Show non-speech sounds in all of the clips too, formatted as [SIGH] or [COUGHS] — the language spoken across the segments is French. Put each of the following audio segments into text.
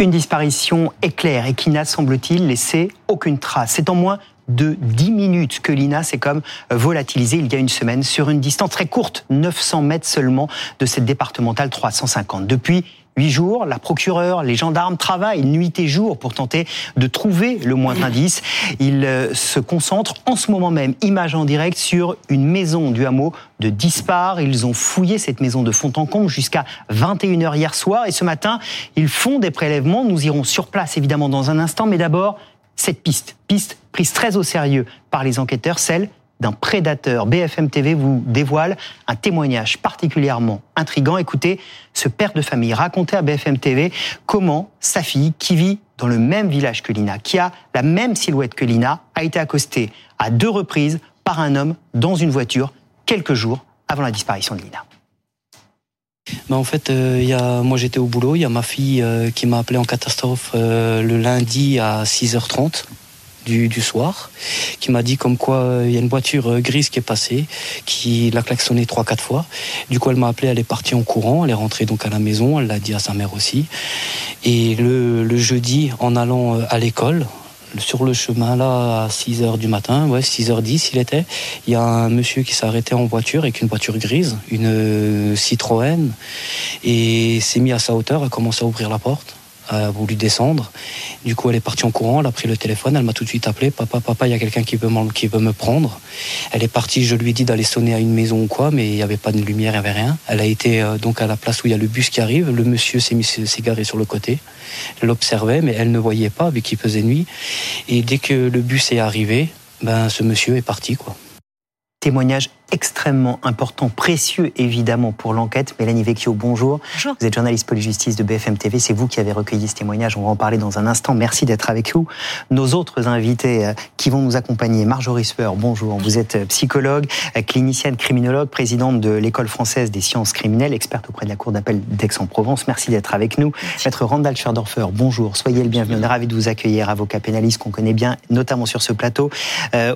Une disparition éclair et qui n'a, semble-t-il, laissé aucune trace. C'est en moins de 10 minutes que Lina s'est comme volatilisée il y a une semaine sur une distance très courte, 900 mètres seulement de cette départementale 350. Depuis huit jours, la procureure, les gendarmes travaillent nuit et jour pour tenter de trouver le moindre indice. Ils euh, se concentrent en ce moment même, image en direct, sur une maison du hameau de Dispar. Ils ont fouillé cette maison de fond en comble jusqu'à 21h hier soir et ce matin, ils font des prélèvements. Nous irons sur place évidemment dans un instant, mais d'abord, cette piste, piste prise très au sérieux par les enquêteurs, celle d'un prédateur. BFM TV vous dévoile un témoignage particulièrement intrigant. Écoutez, ce père de famille racontait à BFM TV comment sa fille, qui vit dans le même village que Lina, qui a la même silhouette que Lina, a été accostée à deux reprises par un homme dans une voiture quelques jours avant la disparition de Lina. Ben en fait, euh, y a, moi j'étais au boulot, il y a ma fille euh, qui m'a appelé en catastrophe euh, le lundi à 6h30 du, soir, qui m'a dit comme quoi euh, il y a une voiture euh, grise qui est passée, qui l'a klaxonné trois quatre fois. Du coup, elle m'a appelé, elle est partie en courant, elle est rentrée donc à la maison, elle l'a dit à sa mère aussi. Et le, le jeudi, en allant euh, à l'école, sur le chemin là à 6 h du matin, ouais, 6h10 il était, il y a un monsieur qui s'est arrêté en voiture avec une voiture grise, une Citroën, et s'est mis à sa hauteur, a commencé à ouvrir la porte a voulu descendre. Du coup, elle est partie en courant, elle a pris le téléphone, elle m'a tout de suite appelé. Papa, papa, il y a quelqu'un qui veut, qui me prendre. Elle est partie, je lui ai dit d'aller sonner à une maison ou quoi, mais il n'y avait pas de lumière, il n'y avait rien. Elle a été euh, donc à la place où il y a le bus qui arrive. Le monsieur s'est mis s'est garé sur le côté. Elle l'observait, mais elle ne voyait pas, vu qu'il faisait nuit. Et dès que le bus est arrivé, ben, ce monsieur est parti, quoi. Témoignage extrêmement important, précieux évidemment pour l'enquête. Mélanie Vecchio, bonjour. bonjour. Vous êtes journaliste police-justice de BFM TV. C'est vous qui avez recueilli ce témoignage. On va en parler dans un instant. Merci d'être avec nous. Nos autres invités euh, qui vont nous accompagner. Marjorie Speur, bonjour. Vous êtes euh, psychologue, euh, clinicienne, criminologue, présidente de l'École française des sciences criminelles, experte auprès de la Cour d'appel d'Aix-en-Provence. Merci d'être avec nous. Maître Randall Scherdorfer, bonjour. Soyez le bienvenu. On est ravi de vous accueillir, avocat pénaliste qu'on connaît bien, notamment sur ce plateau.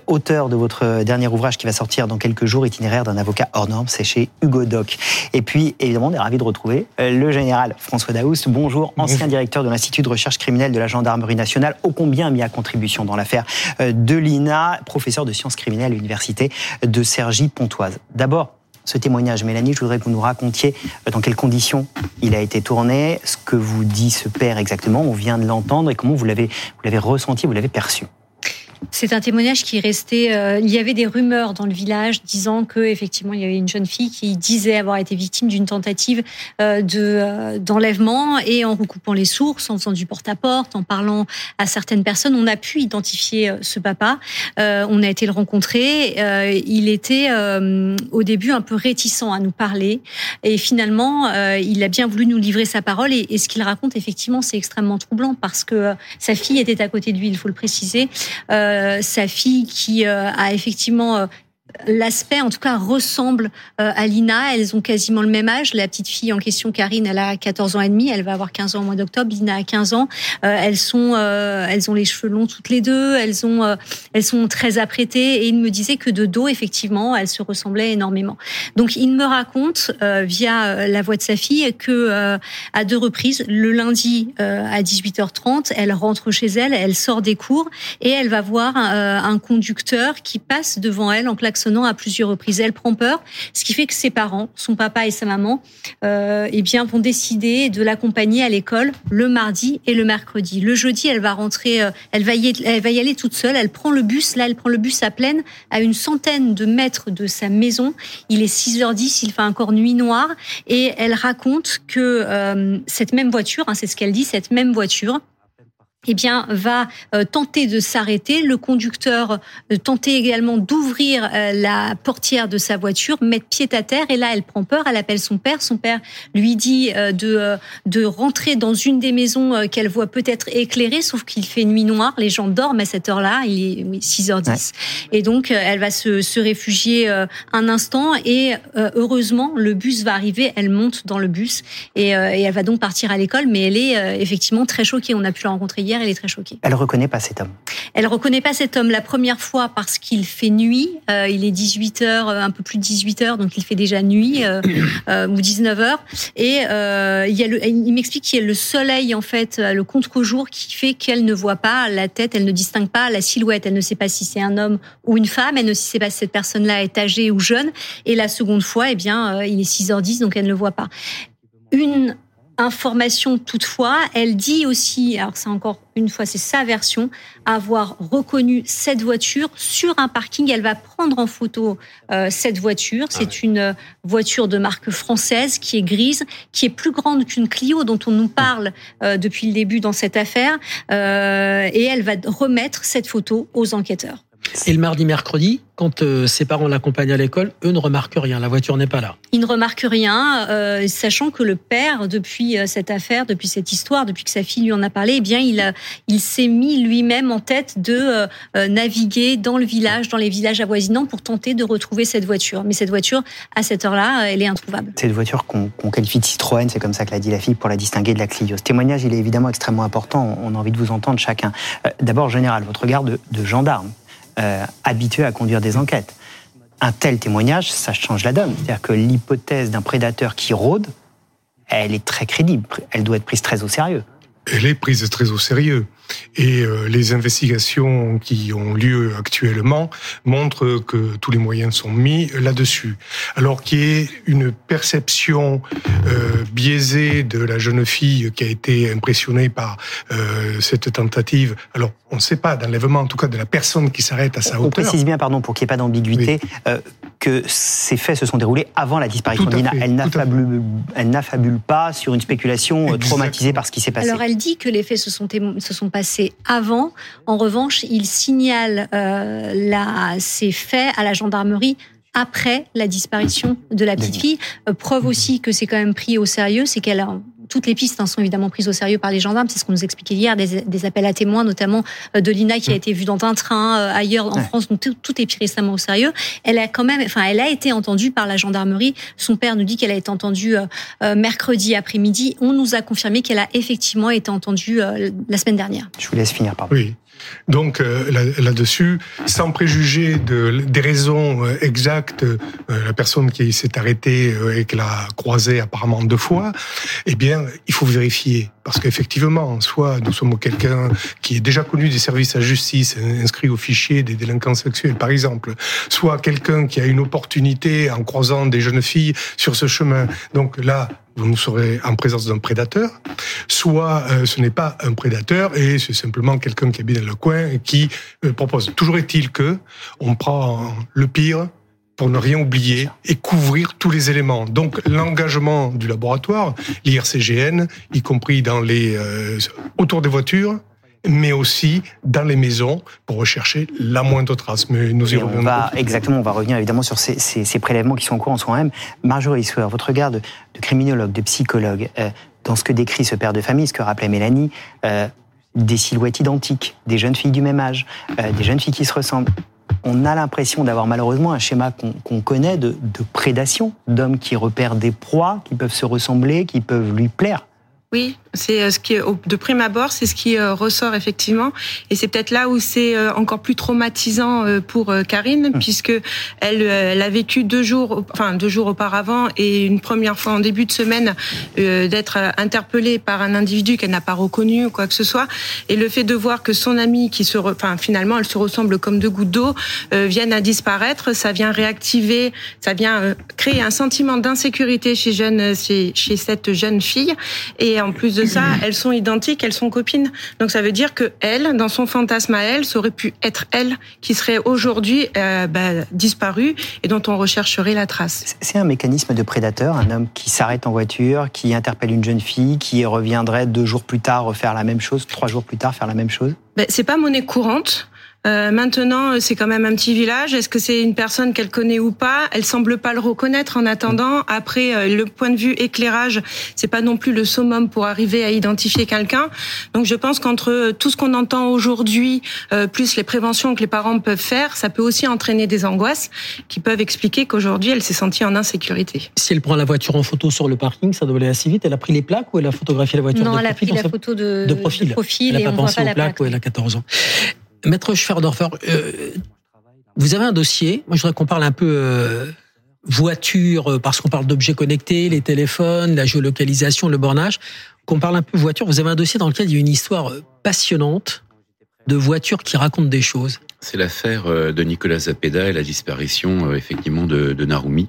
auteur de votre dernier ouvrage qui va sortir dans quelques jours, itinéraire d'un avocat hors norme, c'est chez Hugo Doc. Et puis, évidemment, on est ravi de retrouver euh, le général François Daoust. Bonjour, ancien directeur de l'Institut de recherche criminelle de la gendarmerie nationale, ô combien mis à contribution dans l'affaire euh, de l'INA, professeur de sciences criminelles à l'université de Cergy-Pontoise. D'abord, ce témoignage, Mélanie, je voudrais que vous nous racontiez euh, dans quelles conditions il a été tourné, ce que vous dit ce père exactement, on vient de l'entendre, et comment vous l'avez, vous l'avez ressenti, vous l'avez perçu. C'est un témoignage qui restait. Euh, il y avait des rumeurs dans le village disant que effectivement il y avait une jeune fille qui disait avoir été victime d'une tentative euh, euh, d'enlèvement et en recoupant les sources, en faisant du porte-à-porte, en parlant à certaines personnes, on a pu identifier ce papa. on a été le rencontrer. il était au début un peu réticent à nous parler et finalement il a bien voulu nous livrer sa parole et, ce qu'il raconte effectivement c'est extrêmement troublant parce que sa fille était à côté de lui, il faut le préciser. Euh, sa fille qui euh, a effectivement euh, l'aspect, en tout cas, ressemble euh, à Lina. Elles ont quasiment le même âge. La petite fille en question, Karine, elle a 14 ans et demi. Elle va avoir 15 ans au mois d'octobre. Lina a 15 ans. Euh, elles sont, euh, elles ont les cheveux longs toutes les deux. Elles ont, elles sont très apprêtées. Et il me disait que de dos, effectivement, elles se ressemblaient énormément. Donc, il me raconte via la voix de sa fille que à deux reprises, le lundi à 18h30, elle rentre chez elle, elle sort des cours et elle va voir un conducteur qui passe devant elle en klaxonnant à plusieurs reprises. Elle prend peur, ce qui fait que ses parents, son papa et sa maman, euh, eh bien, vont décider de l'accompagner à l'école le mardi et le mercredi. Le jeudi, elle va rentrer, euh, elle va, y, elle va y aller toute seule. Elle prend le bus. Là, elle prend le bus à pleine, à une centaine de mètres de sa maison. Il est 6h10, il fait encore nuit noire, et elle raconte que euh, cette même voiture, hein, c'est ce qu'elle dit, cette même voiture eh bien, va euh, tenter de s'arrêter. Le conducteur euh, tenter également d'ouvrir euh, la portière de sa voiture, mettre pied à terre. Et là, elle prend peur. Elle appelle son père. Son père lui dit de de rentrer dans une des maisons qu'elle voit peut-être éclairée, sauf qu'il fait nuit noire. Les gens dorment à cette heure-là. Il est 6h10. Et donc, elle va se, se réfugier un instant. Et heureusement, le bus va arriver. Elle monte dans le bus et, et elle va donc partir à l'école. Mais elle est effectivement très choquée. On a pu la rencontrer hier hier, elle est très choquée. Elle reconnaît pas cet homme. Elle reconnaît pas cet homme la première fois parce qu'il fait nuit. Euh, il est 18 h un peu plus de 18 h donc il fait déjà nuit [COUGHS] ou 19 h Et il, y a le, il m'explique qu'il y a le soleil en fait, le contre-jour qui fait qu'elle ne voit pas la tête, elle ne distingue pas la silhouette, elle ne sait pas si c'est un homme ou une femme, elle ne sait pas si cette personne-là est âgée ou jeune. Et la seconde fois, eh bien, il est 6h10, donc elle ne le voit pas. Une information toutefois, elle dit aussi, alors c'est encore une fois, c'est sa version, avoir reconnu cette voiture sur un parking. Elle va prendre en photo euh, cette voiture. Ah c'est une voiture de marque française qui est grise, qui est plus grande qu'une Clio dont on nous parle euh, depuis le début dans cette affaire. Euh, et elle va remettre cette photo aux enquêteurs. Et le mardi, mercredi, quand euh, ses parents l'accompagnent à l'école, eux ne remarquent rien. La voiture n'est pas là. Ils ne remarquent rien, euh, sachant que le père, depuis euh, cette affaire, depuis cette histoire, depuis que sa fille lui en a parlé, eh bien, il, il s'est mis lui-même en tête de naviguer dans le village, dans les villages avoisinants, pour tenter de retrouver cette voiture. Mais cette voiture, à cette heure-là, elle est introuvable. C'est une voiture qu'on qualifie de Citroën, c'est comme ça que l'a dit la fille, pour la distinguer de la Clio. Ce témoignage, il est évidemment extrêmement important. On a envie de vous entendre chacun. D'abord, général, votre regard de gendarme euh, habitué à conduire des enquêtes. Un tel témoignage, ça change la donne. C'est-à-dire que l'hypothèse d'un prédateur qui rôde, elle est très crédible. Elle doit être prise très au sérieux. Elle est prise très au sérieux. Et euh, les investigations qui ont lieu actuellement montrent que tous les moyens sont mis là-dessus. Alors qu'il y ait une perception euh, biaisée de la jeune fille qui a été impressionnée par euh, cette tentative. Alors, on ne sait pas d'enlèvement, en tout cas de la personne qui s'arrête à sa hauteur. On précise bien, pardon, pour qu'il n'y ait pas d'ambiguïté, que ces faits se sont déroulés avant la disparition de Nina. Elle n'affabule pas sur une spéculation traumatisée par ce qui s'est passé. Alors, elle dit que les faits se sont, se sont passés avant. En revanche, il signale euh, la, ces faits à la gendarmerie après la disparition de la petite fille. Euh, preuve aussi que c'est quand même pris au sérieux, c'est qu'elle a toutes les pistes hein, sont évidemment prises au sérieux par les gendarmes. C'est ce qu'on nous expliquait hier, des, appels à témoins, notamment euh, de Lina qui a mm. été vue dans un train ailleurs en France. Donc tout, est pris récemment au sérieux. Elle a quand même, enfin, elle a été entendue par la gendarmerie. Son père nous dit qu'elle a été entendue mercredi après-midi. On nous a confirmé qu'elle a effectivement été entendue la semaine dernière. Je vous laisse finir, pardon. Oui. Donc euh, là-dessus, sans préjuger de, des raisons euh, exactes, euh, la personne qui s'est arrêtée et qui l'a croisée apparemment deux fois, eh bien, il faut vérifier. Parce qu'effectivement, soit nous sommes quelqu'un qui est déjà connu des services à justice, inscrit au fichier des délinquants sexuels, par exemple, soit quelqu'un qui a une opportunité en croisant des jeunes filles sur ce chemin. Donc là, vous serez en présence d'un prédateur, soit euh, ce n'est pas un prédateur et c'est simplement quelqu'un qui habite dans le coin et qui euh, propose. Toujours est-il que on prend le pire pour ne rien oublier et couvrir tous les éléments. Donc l'engagement du laboratoire, l'IRCGN, y compris dans les euh, autour des voitures, mais aussi dans les maisons pour rechercher la moindre trace. Mais nous y revenons. exactement, on va revenir évidemment sur ces, ces, ces, prélèvements qui sont en cours en soi-même. Marjorie Souer, votre regard de, de, criminologue, de psychologue, euh, dans ce que décrit ce père de famille, ce que rappelait Mélanie, euh, des silhouettes identiques, des jeunes filles du même âge, euh, des jeunes filles qui se ressemblent. On a l'impression d'avoir malheureusement un schéma qu'on connaît de, de prédation, d'hommes qui repèrent des proies, qui peuvent se ressembler, qui peuvent lui plaire. Oui, c'est euh, ce qui, de prime abord, c'est ce qui euh, ressort effectivement, et c'est peut-être là où c'est euh, encore plus traumatisant pour Karine, mmh. puisque elle, elle a vécu deux jours, enfin deux jours auparavant, et une première fois en début de semaine d'être interpellée par un individu qu'elle n'a pas reconnu ou quoi que ce soit, et le fait de voir que son amie, qui se, enfin finalement, elle se ressemble comme deux gouttes d'eau, viennent à disparaître, ça vient réactiver, ça vient créer un sentiment d'insécurité chez jeune, chez, chez cette jeune fille, et en plus de ça, elles sont identiques, elles sont copines. Donc ça veut dire que elle, dans son fantasme à elle, ça aurait pu être elle qui serait aujourd'hui euh, bah, disparue et dont on rechercherait la trace. C'est un mécanisme de prédateur, un homme qui s'arrête en voiture, qui interpelle une jeune fille, qui reviendrait deux jours plus tard refaire la même chose, trois jours plus tard faire la même chose? Ben, c'est pas monnaie courante. Euh, maintenant, c'est quand même un petit village. Est-ce que c'est une personne qu'elle connaît ou pas? Elle semble pas le reconnaître en attendant. Après, euh, le point de vue éclairage, c'est pas non plus le summum pour arriver à identifier quelqu'un. Donc, je pense qu'entre tout ce qu'on entend aujourd'hui, euh, plus les préventions que les parents peuvent faire, ça peut aussi entraîner des angoisses qui peuvent expliquer qu'aujourd'hui, elle s'est sentie en insécurité. Si elle prend la voiture en photo sur le parking, ça doit aller assez vite. Elle a pris les plaques ou elle a photographié la voiture Non, de elle a profil, pris la photo de, de profil. de profil Elle n'a pas pensé pas aux la plaques plaque. où elle a 14 ans. Maître Schwerdorfer, euh, vous avez un dossier. Moi, je voudrais qu'on parle un peu euh, voiture, euh, parce qu'on parle d'objets connectés, les téléphones, la géolocalisation, le bornage. Qu'on parle un peu voiture. Vous avez un dossier dans lequel il y a une histoire passionnante de voitures qui racontent des choses. C'est l'affaire de Nicolas Zapeda et la disparition effectivement de, de Narumi.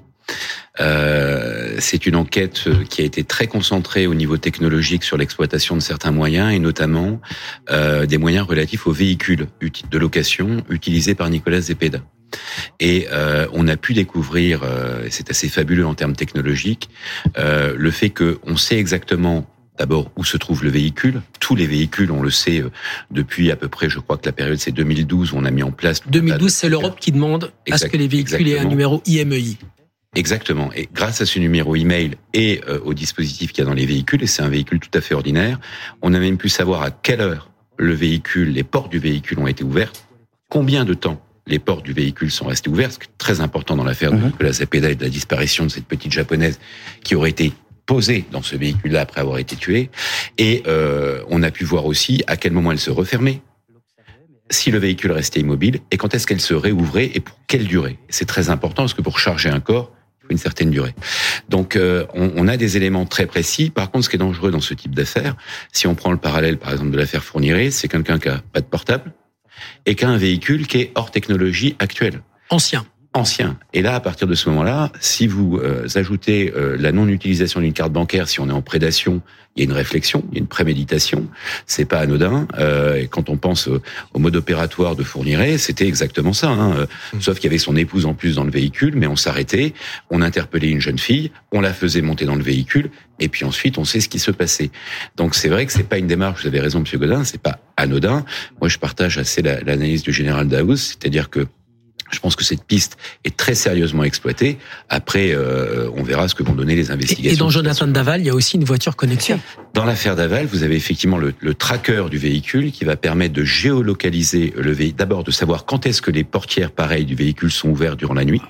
Euh, c'est une enquête euh, qui a été très concentrée au niveau technologique sur l'exploitation de certains moyens et notamment euh, des moyens relatifs aux véhicules de location utilisés par Nicolas Zepeda. Et euh, on a pu découvrir, euh, c'est assez fabuleux en termes technologiques, euh, le fait que on sait exactement d'abord où se trouve le véhicule. Tous les véhicules, on le sait euh, depuis à peu près, je crois que la période c'est 2012 où on a mis en place. tout un tas de 2012, c'est l'Europe qui demande à ce que les véhicules aient un numéro IMEI. Exactement. Et grâce à ce numéro email et euh, au dispositif qu'il y a dans les véhicules, et c'est un véhicule tout à fait ordinaire, on a même pu savoir à quelle heure le véhicule, les portes du véhicule ont été ouvertes, combien de temps les portes du véhicule sont restées ouvertes, ce qui est très important dans l'affaire de Mhm. Nicolas Zapeda et de la disparition de cette petite japonaise qui aurait été posée dans ce véhicule-là après avoir été tuée. Et euh, on a pu voir aussi à quel moment elle se refermait, si le véhicule restait immobile et quand est-ce qu'elle se réouvrait et pour quelle durée. C'est très important parce que pour charger un corps, une certaine durée. Donc euh, on, on a des éléments très précis. Par contre, ce qui est dangereux dans ce type d'affaires, si on prend le parallèle par exemple de l'affaire Fourniret, c'est quelqu'un qui a pas de portable et qui a un véhicule qui est hors technologie actuelle Ancien. Ancien. Et là, à partir de ce moment-là, si vous euh, ajoutez euh, la non-utilisation d'une carte bancaire, si on est en prédation, il y a une réflexion, il y a une préméditation. C'est pas anodin. Euh, et quand on pense au, au mode opératoire de Fourniret, c'était exactement ça. Hein. Euh, Sauf qu'il y avait son épouse en plus dans le véhicule, mais on s'arrêtait, on interpellait une jeune fille, on la faisait monter dans le véhicule, et puis ensuite on sait ce qui se passait. Donc c'est vrai que c'est pas une démarche. Vous avez raison, Monsieur Godin, c'est pas anodin. Moi, je partage assez la- l'analyse du général Daouz, c'est-à-dire que je pense que cette piste est très sérieusement exploitée. Après, euh, on verra ce que vont donner les investigations. et dans Jonathan Daval, il y a aussi une voiture connectée. Dans l'affaire Daval, vous avez effectivement le, le tracker du véhicule qui va permettre de géolocaliser le véhicule. D'abord, de savoir quand est-ce que les portières pareilles du véhicule sont ouvertes durant la nuit.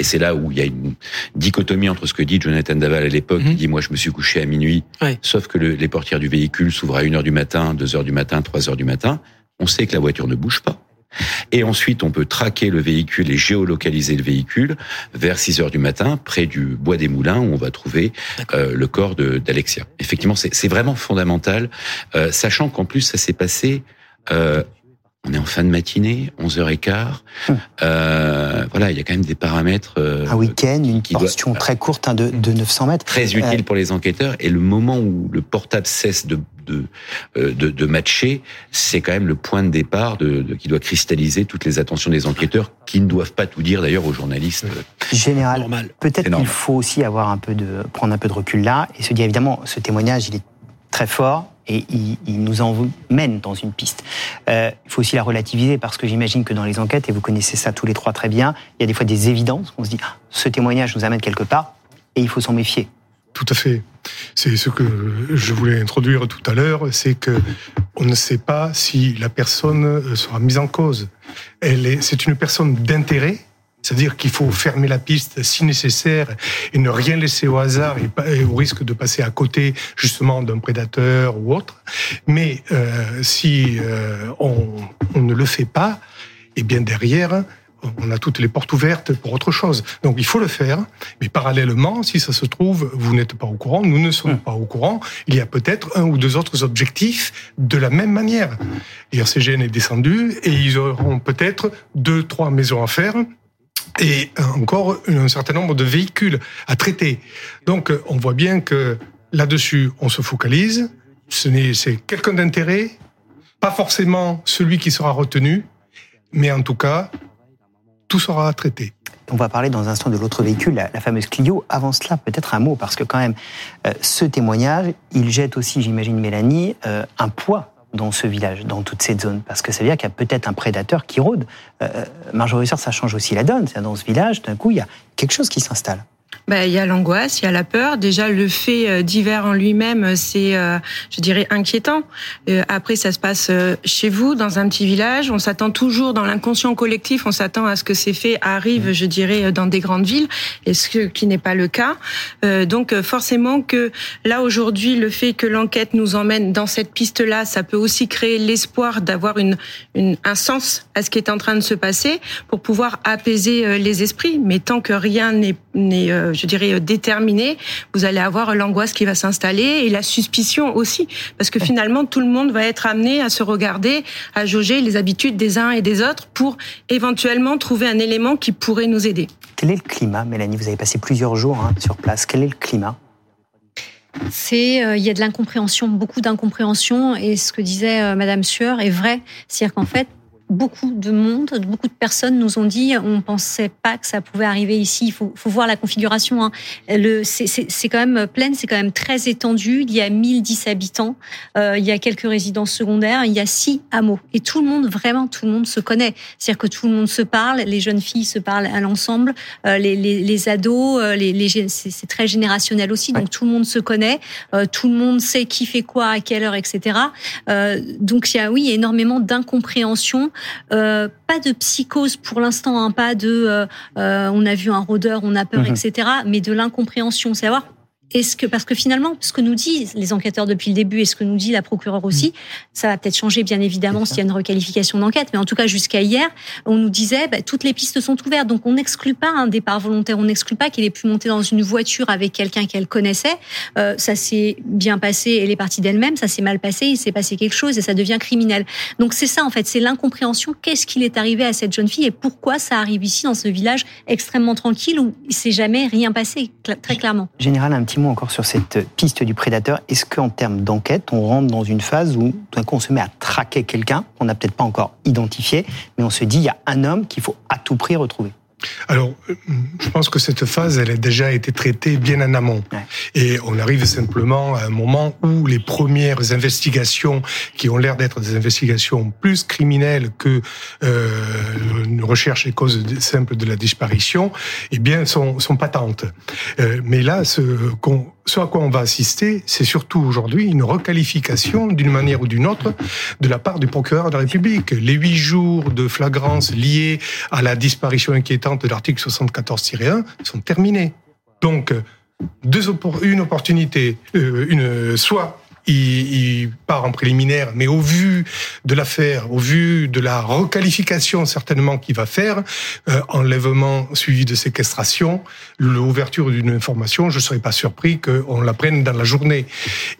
Et c'est là où il y a une dichotomie entre ce que dit Jonathan Daval à l'époque, Mhm. qui dit moi je me suis couché à minuit, Ouais. sauf que le- les portières du véhicule s'ouvrent à 1 heure du matin, 2 heures du matin, 3 heures du matin. On sait que la voiture ne bouge pas. Et ensuite, on peut traquer le véhicule et géolocaliser le véhicule vers 6 heures du matin, près du bois des Moulins, où on va trouver euh, le corps d'Alexia. Effectivement, c'est c'est vraiment fondamental, euh, sachant qu'en plus, ça s'est passé... Euh, on est en fin de matinée, 11h15. Hum. Euh, voilà, il y a quand même des paramètres euh, Un week-end, une qui doit- portion très courte hein, de, de 900 mètres. très Euh, utile pour les enquêteurs. Et le moment où le portable cesse de de, euh, de, de matcher, c'est quand même le point de départ de, de- qui doit cristalliser toutes les attentions des enquêteurs, qui ne doivent pas tout dire d'ailleurs aux journalistes. Général, peut-être qu'il faut aussi avoir un peu de, prendre un peu de recul là et se dire évidemment, ce témoignage, il est très fort et il, il nous emmène dans une piste. Euh, il faut aussi la relativiser parce que j'imagine que dans les enquêtes, et vous connaissez ça tous les trois très bien, il y a des fois des évidences. On se dit, ah, ce témoignage nous amène quelque part et il faut s'en méfier. Tout à fait. C'est ce que je voulais introduire tout à l'heure, c'est que on ne sait pas si la personne sera mise en cause. Elle est, c'est une personne d'intérêt, c'est-à-dire qu'il faut fermer la piste si nécessaire et ne rien laisser au hasard et, au risque de passer à côté justement d'un prédateur ou autre. Mais euh, si euh, on, on ne le fait pas, et bien derrière, on a toutes les portes ouvertes pour autre chose. Donc il faut le faire, mais parallèlement, si ça se trouve, vous n'êtes pas au courant, nous ne sommes pas au courant, il y a peut-être un ou deux autres objectifs de la même manière. L'IRCGN est descendu et ils auront peut-être deux, trois maisons à faire et encore un certain nombre de véhicules à traiter. Donc on voit bien que là-dessus, on se focalise. C'est quelqu'un d'intérêt, pas forcément celui qui sera retenu, mais en tout cas, tout sera traité. On va parler dans un instant de l'autre véhicule, la, la fameuse Clio. Avant cela, peut-être un mot, parce que quand même, euh, ce témoignage, il jette aussi, j'imagine, Mélanie, euh, un poids dans ce village, dans toute cette zone Parce que ça veut dire qu'il y a peut-être un prédateur qui rôde. Euh, Marjorie ça change aussi la donne. Dans ce village, d'un coup, il y a quelque chose qui s'installe. Ben, il y a l'angoisse, il y a la peur. Déjà, le fait euh, divers en lui-même, c'est, euh, je dirais, inquiétant. Euh, après, ça se passe chez vous, dans un petit village. On s'attend toujours, dans l'inconscient collectif, on s'attend à ce que ces faits arrivent, je dirais, dans des grandes villes, et ce qui n'est pas le cas. Donc, forcément que là, aujourd'hui, le fait que l'enquête nous emmène dans cette piste-là, ça peut aussi créer l'espoir d'avoir une, une, un sens à ce qui est en train de se passer pour pouvoir apaiser les esprits. Mais tant que rien n'est euh, je dirais, euh, déterminé, vous allez avoir l'angoisse qui va s'installer et la suspicion aussi, parce que finalement, tout le monde va être amené à se regarder, à jauger les habitudes des uns et des autres pour éventuellement trouver un élément qui pourrait nous aider. Quel est le climat, Mélanie? Vous avez passé plusieurs jours hein, sur place. Quel est le climat? C'est euh, il y a de l'incompréhension, beaucoup d'incompréhension, et ce que disait Madame Sueur est vrai, c'est-à-dire qu'en fait beaucoup de monde, beaucoup de personnes nous ont dit on pensait pas que ça pouvait arriver ici. Il faut, faut voir la configuration. Hein. Le, c'est quand même plein, c'est quand même très étendu. Il y a 1010 habitants, euh, il y a quelques résidences secondaires, il y a six hameaux. Et tout le monde, vraiment, tout le monde se connaît. C'est-à-dire que tout le monde se parle, les jeunes filles se parlent à l'ensemble, euh, les, les, les, ados, euh, les, les c'est très générationnel aussi, donc tout le monde se connaît, euh, tout le monde sait qui fait quoi, à quelle heure, etc. Euh, donc il y a, oui, énormément d'incompréhension euh, pas de psychose pour l'instant, hein, pas de euh, euh, on a vu un rôdeur, on a peur, mhm. etc. Mais de l'incompréhension, savoir est-ce que parce que finalement, ce que nous disent les enquêteurs depuis le début et ce que nous dit la procureure aussi, mm. ça va peut-être changer bien évidemment s'il y a une requalification d'enquête, mais en tout cas jusqu'à hier, on nous disait bah, toutes les pistes sont ouvertes, donc on n'exclut pas un départ volontaire, on n'exclut pas qu'elle ait pu monter dans une voiture avec quelqu'un qu'elle connaissait. Euh, ça s'est bien passé, elle est partie d'elle-même, ça s'est mal passé, il s'est passé quelque chose et ça devient criminel. Donc c'est ça en fait, c'est l'incompréhension. Qu'est-ce qu'il est arrivé à cette jeune fille et pourquoi ça arrive ici dans ce village extrêmement tranquille où il s'est jamais rien passé très clairement? Général, un petit encore sur cette piste du prédateur. Est-ce qu'en termes d'enquête, on rentre dans une phase où coup on se met à traquer quelqu'un qu'on n'a peut-être pas encore identifié, mais on se dit il y a un homme qu'il faut à tout prix retrouver? Alors, euh, je pense que cette phase, elle a déjà été traitée bien en amont. Et on arrive simplement à un moment où les premières investigations, qui ont l'air d'être des investigations plus criminelles que euh, une recherche et cause simple de la disparition, eh bien, sont, sont patentes. Euh, mais là, ce qu'on ce à quoi on va assister, c'est surtout aujourd'hui une requalification d'une manière ou d'une autre de la part du procureur de la République. Les huit jours de flagrance liés à la disparition inquiétante de l'article 74-1 sont terminés. Donc, une opportunité, euh, une, soit il, part en préliminaire, mais au vu de l'affaire, au vu de la requalification certainement qu'il va faire, euh, enlèvement suivi de séquestration, l'ouverture d'une information, je ne serais pas surpris qu'on la prenne dans la journée.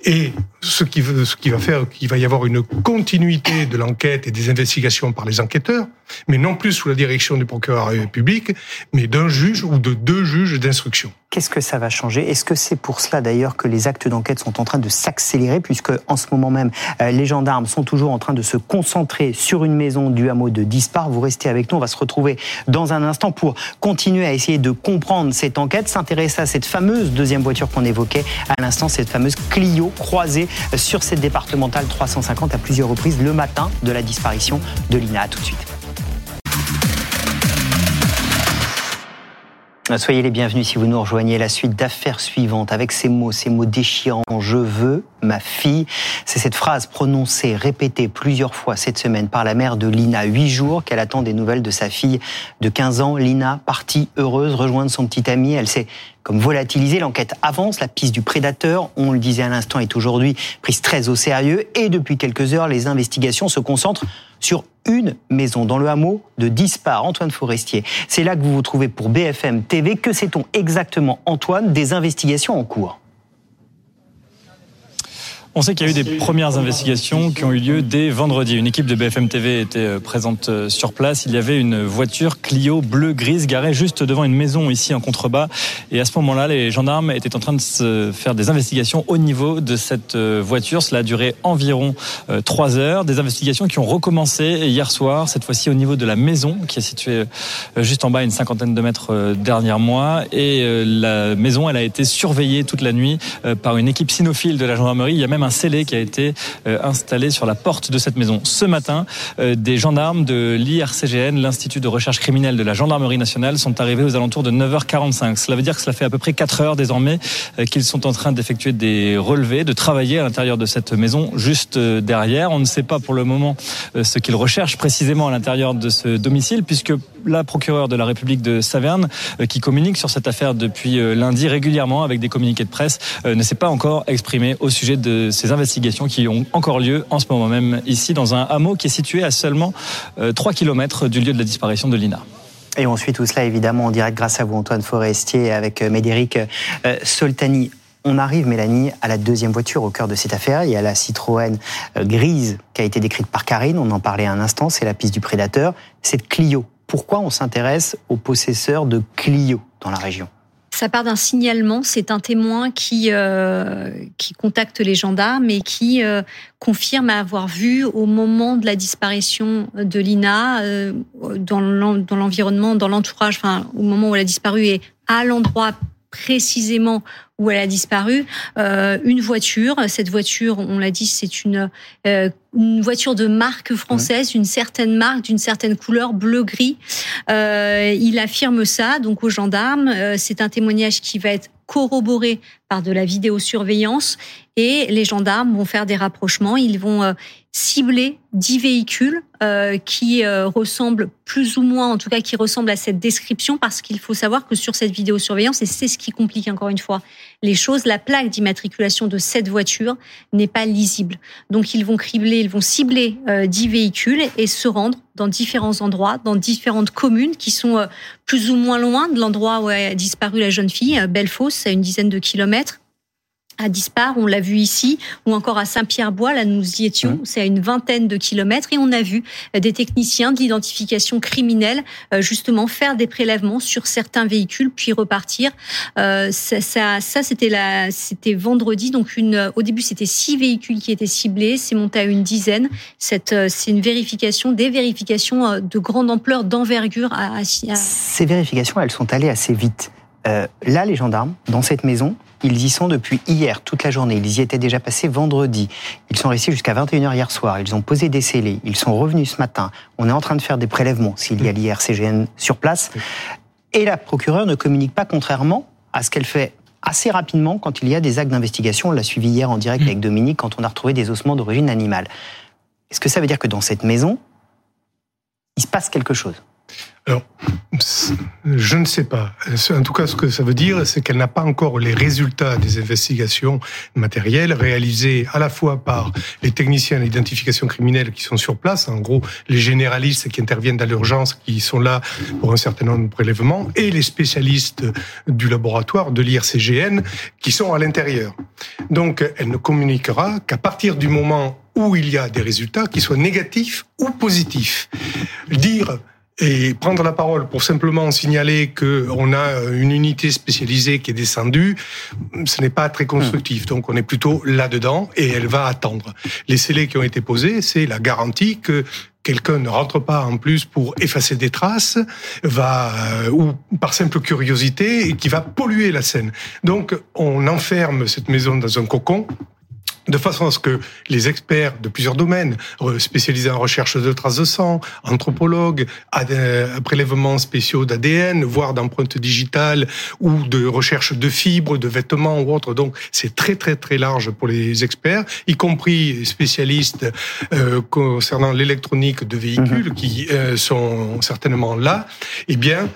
Et ce qui, ce qui va faire qu'il va y avoir une continuité de l'enquête et des investigations par les enquêteurs, mais non plus sous la direction du procureur public, mais d'un juge ou de deux juges d'instruction. Qu'est-ce que ça va changer? Est-ce que c'est pour cela d'ailleurs que les actes d'enquête sont en train de s'accélérer, puisque en ce moment même, euh, les gendarmes sont toujours en train de se concentrer sur une maison du hameau de Dispar Vous restez avec nous, on va se retrouver dans un instant pour continuer à essayer de comprendre cette enquête, s'intéresser à cette fameuse deuxième voiture qu'on évoquait à l'instant, cette fameuse Clio croisée sur cette départementale 350 à plusieurs reprises le matin de la disparition de Lina. tout de suite. Soyez les bienvenus si vous nous rejoignez. La suite d'affaires suivantes avec ces mots, ces mots déchirants. Je veux ma fille. C'est cette phrase prononcée, répétée plusieurs fois cette semaine par la mère de Lina. Huit jours qu'elle attend des nouvelles de sa fille de 15 ans. Lina, partie heureuse, rejoindre son petit ami. Elle s'est comme volatilisée. L'enquête avance. La piste du prédateur, on le disait à l'instant, est aujourd'hui prise très au sérieux. Et depuis quelques heures, les investigations se concentrent sur une maison dans le hameau de Dispar, Antoine Forestier. C'est là que vous vous trouvez pour BFM TV. Que sait-on exactement, Antoine, des investigations en cours on sait qu'il y a eu des premières investigations qui ont eu lieu dès vendredi. Une équipe de BFM TV était euh, présente euh, sur place. Il y avait une voiture Clio bleu-grise garée juste devant une maison ici en contrebas. Et à ce moment-là, les gendarmes étaient en train de se faire des investigations au niveau de cette euh, voiture. Cela a duré environ trois heures. Des investigations qui ont recommencé hier soir, cette fois-ci au niveau de la maison qui est située juste en bas, une cinquantaine de mètres derrière moi. Et la maison, elle a été surveillée toute la nuit par une équipe cynophile de la gendarmerie. Un scellé qui a été installé sur la porte de cette maison. Ce matin, des gendarmes de l'IRCGN, l'Institut de recherche criminelle de la gendarmerie nationale, sont arrivés aux alentours de 9h45. Cela veut dire que cela fait à peu près 4 heures désormais qu'ils sont en train d'effectuer des relevés, de travailler à l'intérieur de cette maison juste derrière. On ne sait pas pour le moment ce qu'ils recherchent précisément à l'intérieur de ce domicile, puisque la procureure de la République de Saverne, euh, qui communique sur cette affaire depuis euh, lundi régulièrement avec des communiqués de presse, euh, ne s'est pas encore exprimée au sujet de ces investigations qui ont encore lieu en ce moment même ici dans un hameau qui est situé à seulement 3 km du lieu de la disparition de Lina. Et on suit tout cela évidemment en direct grâce à vous Antoine Forestier avec Médéric Soltani. On arrive, Mélanie, à la deuxième voiture au cœur de cette affaire. Il y a la Citroën grise qui a été décrite par Karine, on en parlait un instant, c'est la piste du prédateur. Cette Clio, pourquoi on s'intéresse aux possesseurs de Clio dans la région? Ça part d'un signalement. C'est un témoin qui euh, contacte les gendarmes et qui euh, confirme avoir vu au moment de la disparition de Lina euh, dans l'environnement, dans l'entourage, au moment où elle a disparu et à l'endroit précisément où elle a disparu, euh, une voiture. Cette voiture, on l'a dit, c'est une, euh, une voiture de marque française, une certaine marque, d'une certaine couleur bleu-gris. Euh, il affirme ça donc aux gendarmes. C'est un témoignage qui va être corroboré par de la vidéosurveillance et les gendarmes vont faire des rapprochements. Ils vont cibler dix véhicules euh, qui euh, ressemblent plus ou moins, en tout cas qui ressemblent à cette description, parce qu'il faut savoir que sur cette vidéosurveillance, et c'est ce qui complique encore une fois les choses, la plaque d'immatriculation de cette voiture n'est pas lisible. Donc ils vont cribler, ils vont cibler dix véhicules et se rendre dans différents endroits, dans différentes communes qui sont plus ou moins loin de l'endroit où a disparu la jeune fille, Bellefosse, à une dizaine de kilomètres à Dispar, on l'a vu ici, ou encore à Saint-Pierre-Bois, là nous y étions, mmh. c'est à une vingtaine de kilomètres, et on a vu euh, des techniciens de l'identification criminelle euh, justement faire des prélèvements sur certains véhicules, puis repartir. Euh, ça, ça, ça c'était la, c'était vendredi, donc une, au début c'était six véhicules qui étaient ciblés, c'est monté à une dizaine. Cette, c'est une vérification, des vérifications de grande ampleur, d'envergure. À, à... Ces vérifications, elles sont allées assez vite. Euh, là, les gendarmes, dans cette maison, ils y sont depuis hier, toute la journée. Ils y étaient déjà passés vendredi. Ils sont restés jusqu'à 21h hier soir. Ils ont posé des scellés. Ils sont revenus ce matin. On est en train de faire des prélèvements s'il y a l'IRCGN sur place. Et la procureure ne communique pas contrairement à ce qu'elle fait assez rapidement quand il y a des actes d'investigation. On l'a suivi hier en direct avec Dominique quand on a retrouvé des ossements d'origine animale. Est-ce que ça veut dire que dans cette maison, il se passe quelque chose? Alors, je ne sais pas. En tout cas, ce que ça veut dire, c'est qu'elle n'a pas encore les résultats des investigations matérielles réalisées à la fois par les techniciens d'identification criminelle qui sont sur place, en gros les généralistes qui interviennent dans l'urgence, qui sont là pour un certain nombre de prélèvements, et les spécialistes du laboratoire de l'IRCGN qui sont à l'intérieur. Donc, elle ne communiquera qu'à partir du moment où il y a des résultats, qui soient négatifs ou positifs. Dire et prendre la parole pour simplement signaler que on a une unité spécialisée qui est descendue, ce n'est pas très constructif. Donc on est plutôt là-dedans et elle va attendre. Les scellés qui ont été posés, c'est la garantie que quelqu'un ne rentre pas en plus pour effacer des traces, va euh, ou par simple curiosité et qui va polluer la scène. Donc on enferme cette maison dans un cocon de façon à ce que les experts de plusieurs domaines, spécialisés en recherche de traces de sang, anthropologues, prélèvements spéciaux d'ADN, voire d'empreintes digitales ou de recherche de fibres, de vêtements ou autres. Donc c'est très très très large pour les experts, y compris spécialistes euh, concernant l'électronique de véhicules mhm. qui euh, sont certainement là. Eh bien,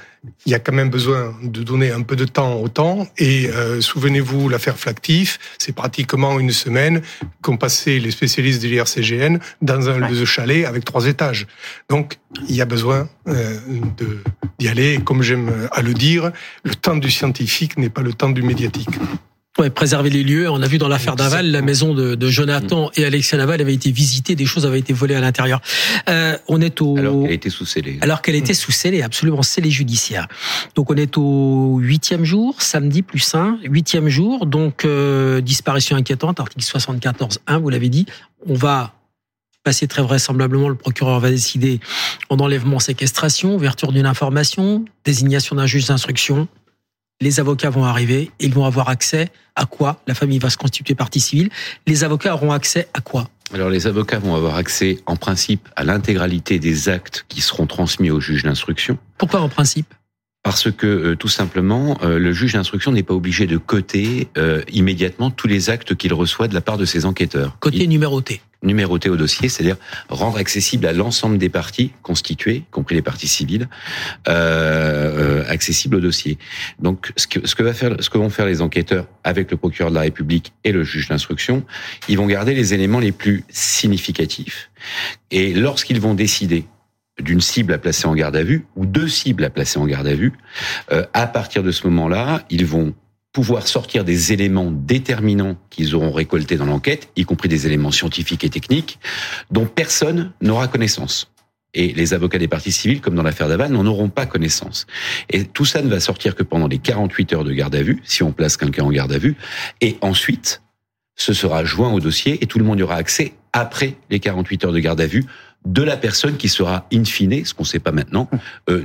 il y a quand même besoin de donner un peu de temps au temps. Et euh, souvenez-vous, l'affaire Flactif, c'est pratiquement une semaine qu'ont passé les spécialistes de l'IRCGN dans un chalet avec trois étages. Donc, il y a besoin euh, d'y aller. Et comme j'aime à le dire, le temps du scientifique n'est pas le temps du médiatique. Ouais, préserver les lieux. On a vu dans l'affaire Daval, la maison de, de, Jonathan et Alexia Naval avait été visitée, des choses avaient été volées à l'intérieur. Euh, on est au alors qu'elle était sous scellé. Alors qu'elle était sous scellé, absolument scellé judiciaire. Donc on est au huitième jour, samedi plus un, huitième jour. Donc euh, disparition inquiétante, article 74.1, vous l'avez dit. On va passer très vraisemblablement, le procureur va décider en enlèvement, séquestration, ouverture d'une information, désignation d'un juge d'instruction, les avocats vont arriver, ils vont avoir accès à quoi La famille va se constituer partie civile. Les avocats auront accès à quoi? Alors les avocats vont avoir accès en principe à l'intégralité des actes qui seront transmis au juge d'instruction. Pourquoi en principe? Parce que euh, tout simplement, euh, le juge d'instruction n'est pas obligé de coter euh, immédiatement tous les actes qu'il reçoit de la part de ses enquêteurs. Côté numéroté. Numéroté au dossier, c'est-à-dire rendre accessible à l'ensemble des parties constituées, compris les parties civiles, euh, accessible au dossier. Donc, ce que, ce que va faire, ce que vont faire les enquêteurs avec le procureur de la République et le juge d'instruction, ils vont garder les éléments les plus significatifs. Et lorsqu'ils vont décider d'une cible à placer en garde à vue ou deux cibles à placer en garde à vue, euh, à partir de ce moment-là, ils vont pouvoir sortir des éléments déterminants qu'ils auront récoltés dans l'enquête, y compris des éléments scientifiques et techniques, dont personne n'aura connaissance. Et les avocats des parties civiles, comme dans l'affaire Daval, n'en auront pas connaissance. Et tout ça ne va sortir que pendant les 48 heures de garde à vue, si on place quelqu'un en garde à vue. Et ensuite, ce sera joint au dossier et tout le monde y aura accès après les 48 heures de garde à vue de la personne qui sera in fine, ce qu'on ne sait pas maintenant, euh,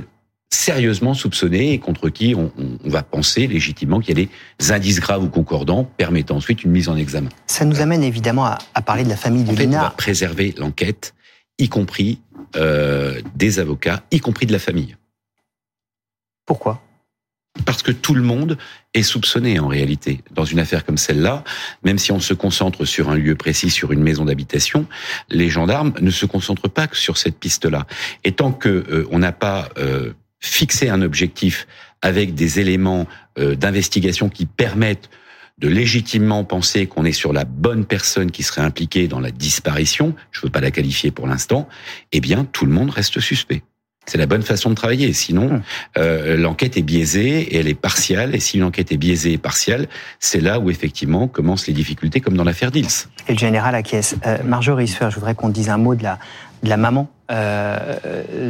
sérieusement soupçonnée et contre qui on, va penser légitimement qu'il y a des indices graves ou concordants permettant ensuite une mise en examen. Ça nous amène évidemment à, parler de la famille de en fait. On va préserver l'enquête, y compris euh, des avocats, y compris de la famille. Pourquoi? Parce que tout le monde est soupçonné en réalité dans une affaire comme celle-là. Même si on se concentre sur un lieu précis, sur une maison d'habitation, les gendarmes ne se concentrent pas que sur cette piste-là. Et tant que euh, on n'a pas euh, fixé un objectif avec des éléments euh, d'investigation qui permettent de légitimement penser qu'on est sur la bonne personne qui serait impliquée dans la disparition, je ne veux pas la qualifier pour l'instant, eh bien tout le monde reste suspect. C'est la bonne façon de travailler. Sinon, hum. euh, l'enquête est biaisée et elle est partiale. Et si une enquête est biaisée et partielle, c'est là où effectivement commencent les difficultés, comme dans l'affaire Dils. Et le général acquiesce. Euh, Marjorie Sfer, je voudrais qu'on dise un mot de la, de la maman euh,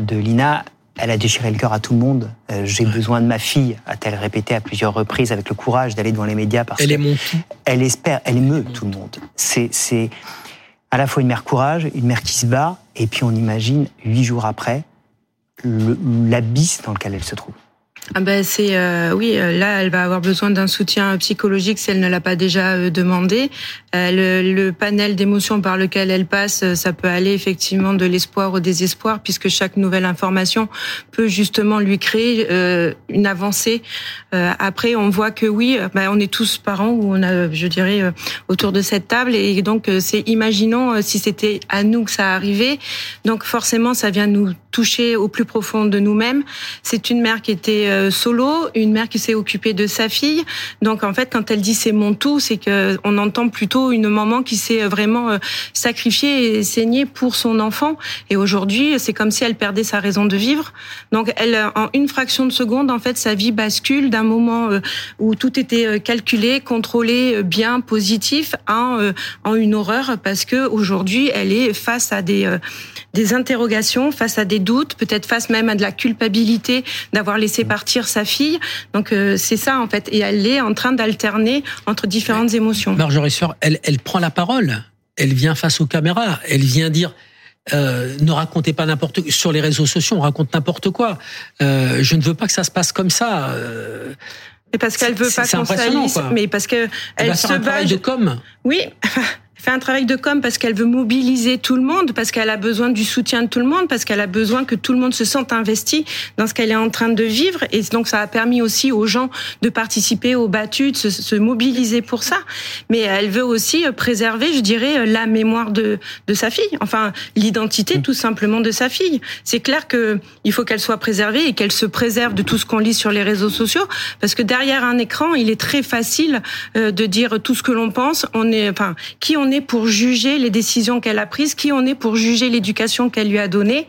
de Lina. Elle a déchiré le cœur à tout le monde. Euh, j'ai besoin de ma fille, a-t-elle répété à plusieurs reprises, avec le courage d'aller devant les médias parce elle est mon Elle espère, elle émeut tout le monde. C'est, c'est à la fois une mère courage, une mère qui se bat, et puis on imagine huit jours après l'abysse dans lequel elle se trouve. Ah ben c'est euh, oui euh, là elle va avoir besoin d'un soutien psychologique si elle ne l'a pas déjà euh, demandé. le, le, panel d'émotions par lequel elle passe, ça peut aller effectivement de l'espoir au désespoir puisque chaque nouvelle information peut justement lui créer une avancée. après on voit que oui, ben, on est tous parents ou on a je dirais autour de cette table et donc c'est imaginons si c'était à nous que ça arrivait. Donc forcément ça vient nous toucher au plus profond de nous-mêmes. C'est une mère qui était euh, solo, une mère qui s'est occupée de sa fille. Donc en fait, quand elle dit c'est mon tout, c'est que on entend plutôt une maman qui s'est euh, vraiment euh, sacrifiée et saignée pour son enfant. Et aujourd'hui, c'est comme si elle perdait sa raison de vivre. Donc elle, en une fraction de seconde, en fait, sa vie bascule d'un moment où tout était calculé, contrôlé, bien, positif, en, en une horreur parce que aujourd'hui, elle est face à des des interrogations, face à des doutes, peut-être face même à de la culpabilité d'avoir laissé partir sa fille. Donc euh, c'est ça en fait, et elle est en train d'alterner entre différentes émotions. Marjorie Sueur, elle, elle prend la parole, elle vient face aux caméras, elle vient dire. Euh, ne racontez pas n'importe quoi. Sur les réseaux sociaux, on raconte n'importe quoi. Euh, je ne veux pas que ça se passe comme ça. Mais parce qu'elle veut pas qu'on salisse, mais parce que elle, se bat. de com. Oui. [LAUGHS] fait un travail de com parce qu'elle veut mobiliser tout le monde, parce qu'elle a besoin du soutien de tout le monde, parce qu'elle a besoin que tout le monde se sente investi dans ce qu'elle est en train de vivre. Et donc, ça a permis aussi aux gens de participer aux battues, de se, se mobiliser pour ça. Mais elle veut aussi préserver, je dirais, la mémoire de, de sa fille. Enfin, l'identité, tout simplement, de sa fille. C'est clair que il faut qu'elle soit préservée et qu'elle se préserve de tout ce qu'on lit sur les réseaux sociaux, parce que derrière un écran, il est très facile euh, de dire tout ce que l'on pense. On est, enfin, qui on est pour juger les décisions qu'elle a prises Qui on est pour juger l'éducation qu'elle lui a donnée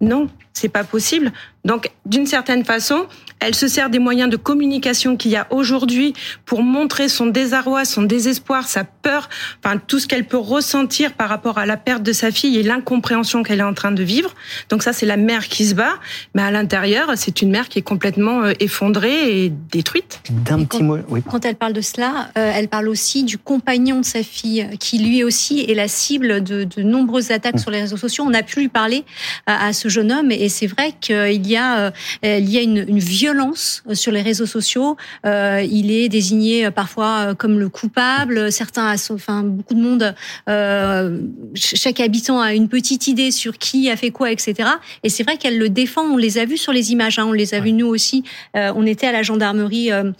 Non, c'est pas possible. Donc, d'une certaine façon, elle se sert des moyens de communication qu'il y a aujourd'hui pour montrer son désarroi, son désespoir, sa peur, enfin tout ce qu'elle peut ressentir par rapport à la perte de sa fille et l'incompréhension qu'elle est en train de vivre. Donc ça, c'est la mère qui se bat, mais à l'intérieur, c'est une mère qui est complètement euh, effondrée et détruite. D'un petit mot, oui. Quand elle parle de cela, euh, elle parle aussi du compagnon de sa fille, qui lui aussi est la cible de, de nombreuses attaques mmh. sur les réseaux sociaux. On a pu lui parler à, à ce jeune homme, et c'est vrai qu'il y a, euh, il y a une, une violence violence sur les réseaux sociaux. il est désigné parfois comme le coupable. Certains, enfin beaucoup de monde, chaque habitant a une petite idée sur qui a fait quoi, etc. Et c'est vrai qu'elle le défend. On les a vus sur les images. Hein. On les a vus nous aussi. on était à la gendarmerie euh,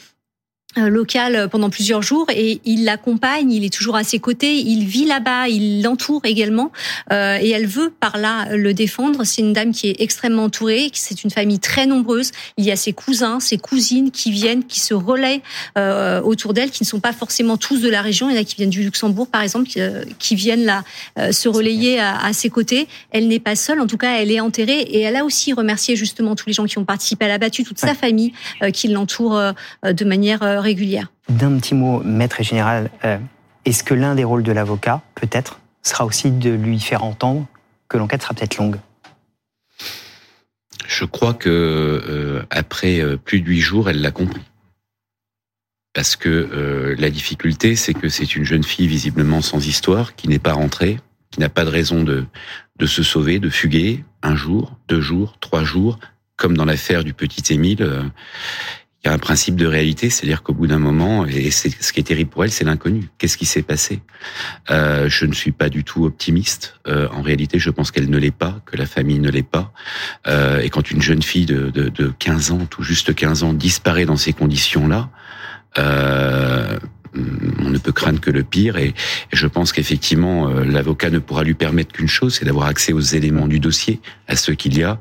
local pendant plusieurs jours et il l'accompagne, il est toujours à ses côtés, il vit là-bas, il l'entoure également euh, et elle veut par là le défendre. C'est une dame qui est extrêmement entourée, c'est une famille très nombreuse. Il y a ses cousins, ses cousines qui viennent, qui se relaient euh, autour d'elle, qui ne sont pas forcément tous de la région. Il y en a qui viennent du Luxembourg, par exemple, qui, viennent là se relayer à, ses côtés. Elle n'est pas seule, en tout cas, elle est enterrée et elle a aussi remercié justement tous les gens qui ont participé à la battue, toute sa famille qui l'entoure de manière régulière. D'un petit mot, maître général, euh, est-ce que l'un des rôles de l'avocat, peut-être, sera aussi de lui faire entendre que l'enquête sera peut-être longue? Je crois que euh, après euh, plus de huit jours, elle l'a compris. Parce que la difficulté, c'est que c'est une jeune fille visiblement sans histoire, qui n'est pas rentrée, qui n'a pas de raison de, de se sauver, de fuguer, un jour, deux jours, trois jours, comme dans l'affaire du petit Émile il y a un principe de réalité, c'est-à-dire qu'au bout d'un moment, et c'est ce qui est terrible pour elle, c'est l'inconnu. Qu'est-ce qui s'est passé? Euh, Je ne suis pas du tout optimiste. Euh, en réalité, je pense qu'elle ne l'est pas, que la famille ne l'est pas. Euh, et quand une jeune fille de, de, de 15 ans, tout juste 15 ans, disparaît dans ces conditions-là, euh, on ne peut craindre que le pire. Et, je pense qu'effectivement euh, l'avocat ne pourra lui permettre qu'une chose, c'est d'avoir accès aux éléments du dossier, à ceux qu'il y a,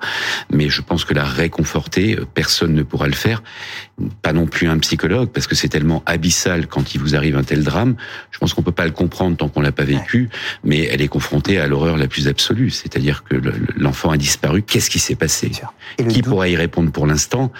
mais je pense que la réconforter, euh, personne ne pourra le faire, pas non plus un psychologue parce que c'est tellement abyssal quand il vous arrive un tel drame. Je pense qu'on peut pas le comprendre tant qu'on l'a pas vécu, mais elle est confrontée à l'horreur la plus absolue, c'est-à-dire que l'enfant a disparu. Qu'est-ce qui s'est passé? Qui pourra y répondre pour l'instant?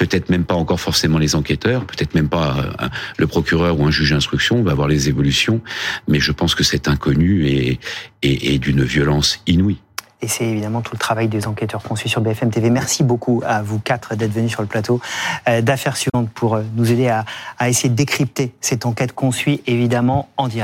Peut-être même pas encore forcément les enquêteurs, peut-être même pas euh, le procureur ou un juge d'instruction, on va voir les évolutions, mais je pense que cet inconnu est, est, d'une violence inouïe. Et c'est évidemment tout le travail des enquêteurs qu'on suit sur BFM TV. Merci beaucoup à vous quatre d'être venus sur le plateau euh, d'affaires suivantes pour euh, nous aider à, à essayer de décrypter cette enquête qu'on suit évidemment en direct.